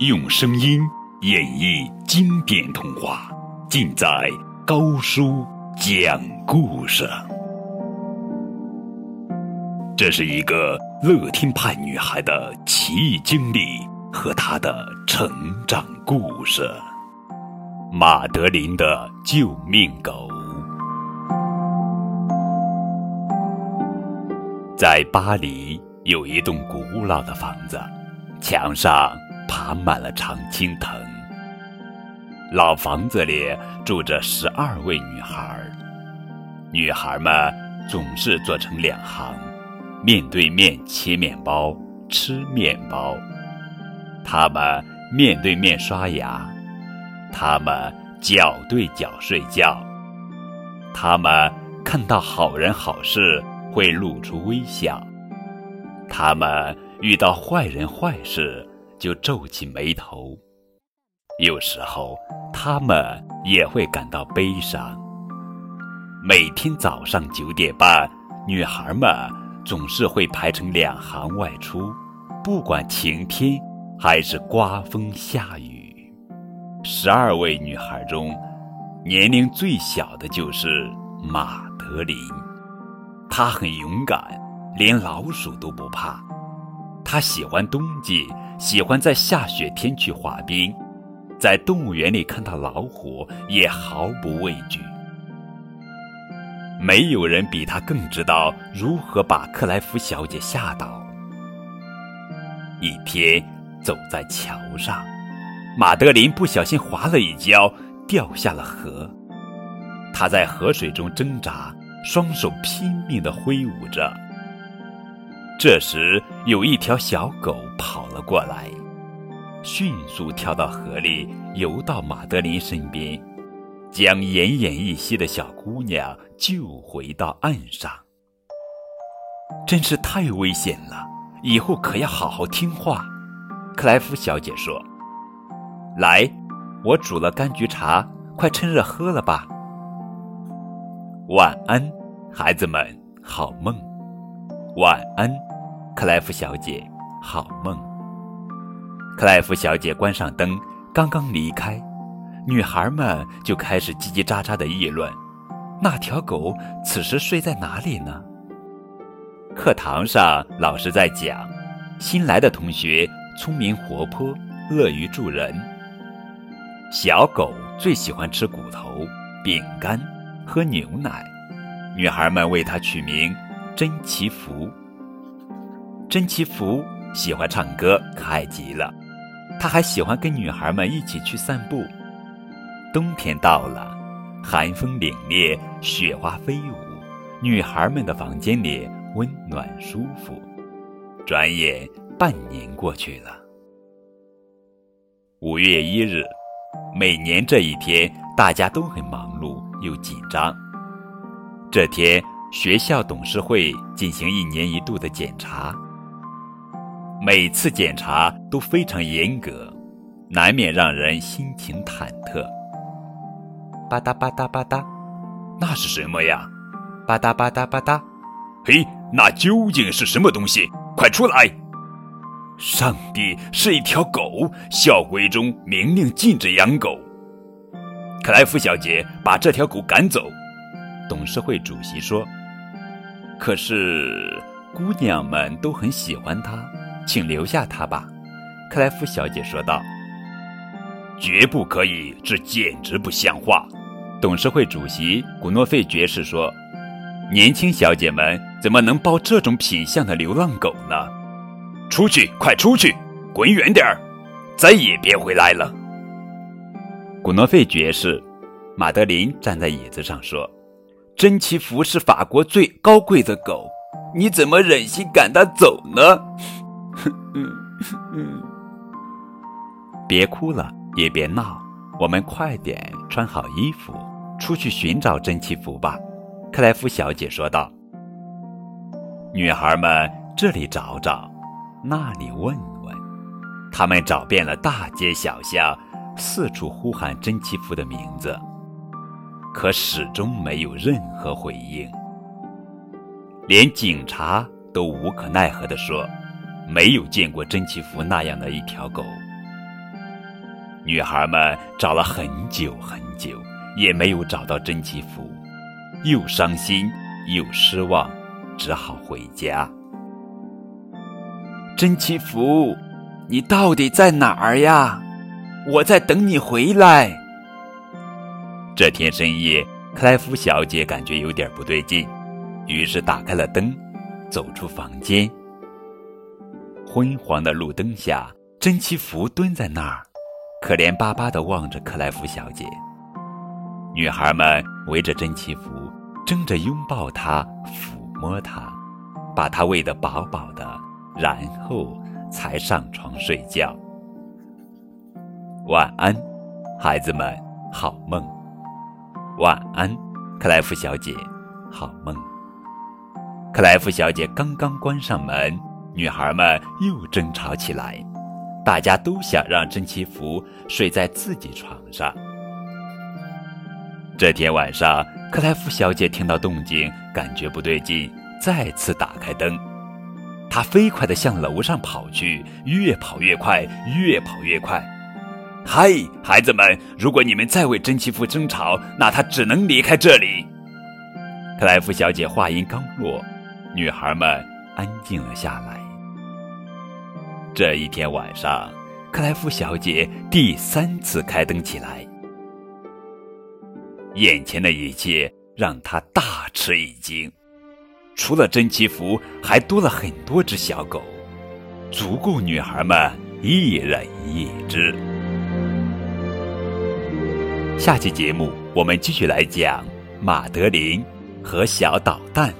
用声音演绎经典童话，尽在高叔讲故事。这是一个乐天派女孩的奇异经历和她的成长故事——马德琳的救命狗。在巴黎有一栋古老的房子，墙上爬满了常青藤。老房子里住着十二位女孩，女孩们总是坐成两行，面对面切面包、吃面包。她们面对面刷牙，她们脚对脚睡觉，她们看到好人好事。会露出微笑，他们遇到坏人坏事就皱起眉头，有时候他们也会感到悲伤。每天早上九点半，女孩们总是会排成两行外出，不管晴天还是刮风下雨。十二位女孩中，年龄最小的就是马德琳。她很勇敢，连老鼠都不怕。他喜欢冬季，喜欢在下雪天去滑冰，在动物园里看到老虎也毫不畏惧。没有人比他更知道如何把克莱夫小姐吓倒。一天，走在桥上，马德琳不小心滑了一跤，掉下了河。她在河水中挣扎。双手拼命地挥舞着。这时，有一条小狗跑了过来，迅速跳到河里，游到马德琳身边，将奄奄一息的小姑娘救回到岸上。真是太危险了，以后可要好好听话。克莱夫小姐说：“来，我煮了柑橘茶，快趁热喝了吧。”晚安，孩子们，好梦。晚安，克莱夫小姐，好梦。克莱夫小姐关上灯，刚刚离开，女孩们就开始叽叽喳喳的议论：那条狗此时睡在哪里呢？课堂上，老师在讲，新来的同学聪明活泼，乐于助人。小狗最喜欢吃骨头、饼干。喝牛奶，女孩们为它取名珍奇福。珍奇福喜欢唱歌，可爱极了。他还喜欢跟女孩们一起去散步。冬天到了，寒风凛冽，雪花飞舞，女孩们的房间里温暖舒服。转眼半年过去了。五月一日，每年这一天，大家都很忙碌。又紧张。这天，学校董事会进行一年一度的检查，每次检查都非常严格，难免让人心情忐忑。吧嗒吧嗒吧嗒，那是什么呀？吧嗒吧嗒吧嗒，嘿，那究竟是什么东西？快出来！上帝，是一条狗！校规中明令禁止养狗。克莱夫小姐把这条狗赶走，董事会主席说：“可是姑娘们都很喜欢它，请留下它吧。”克莱夫小姐说道。“绝不可以，这简直不像话！”董事会主席古诺费爵士说：“年轻小姐们怎么能抱这种品相的流浪狗呢？出去，快出去，滚远点儿，再也别回来了。”古诺费爵士，马德琳站在椅子上说：“珍奇福是法国最高贵的狗，你怎么忍心赶它走呢？” 别哭了，也别闹，我们快点穿好衣服，出去寻找珍奇福吧。”克莱夫小姐说道。女孩们这里找找，那里问问，他们找遍了大街小巷。四处呼喊珍奇福的名字，可始终没有任何回应。连警察都无可奈何地说：“没有见过珍奇福那样的一条狗。”女孩们找了很久很久，也没有找到真奇福，又伤心又失望，只好回家。真奇福，你到底在哪儿呀？我在等你回来。这天深夜，克莱夫小姐感觉有点不对劲，于是打开了灯，走出房间。昏黄的路灯下，珍奇福蹲在那儿，可怜巴巴地望着克莱夫小姐。女孩们围着珍奇福，争着拥抱她，抚摸她，把她喂得饱饱的。然后才上床睡觉。晚安，孩子们，好梦。晚安，克莱夫小姐，好梦。克莱夫小姐刚刚关上门，女孩们又争吵起来，大家都想让真祈福睡在自己床上。这天晚上，克莱夫小姐听到动静，感觉不对劲，再次打开灯。他飞快地向楼上跑去，越跑越快，越跑越快。嗨，孩子们，如果你们再为真祈福争吵，那他只能离开这里。克莱夫小姐话音刚落，女孩们安静了下来。这一天晚上，克莱夫小姐第三次开灯起来，眼前的一切让她大吃一惊。除了真祈福，还多了很多只小狗，足够女孩们一人一只。下期节目我们继续来讲马德琳和小捣蛋。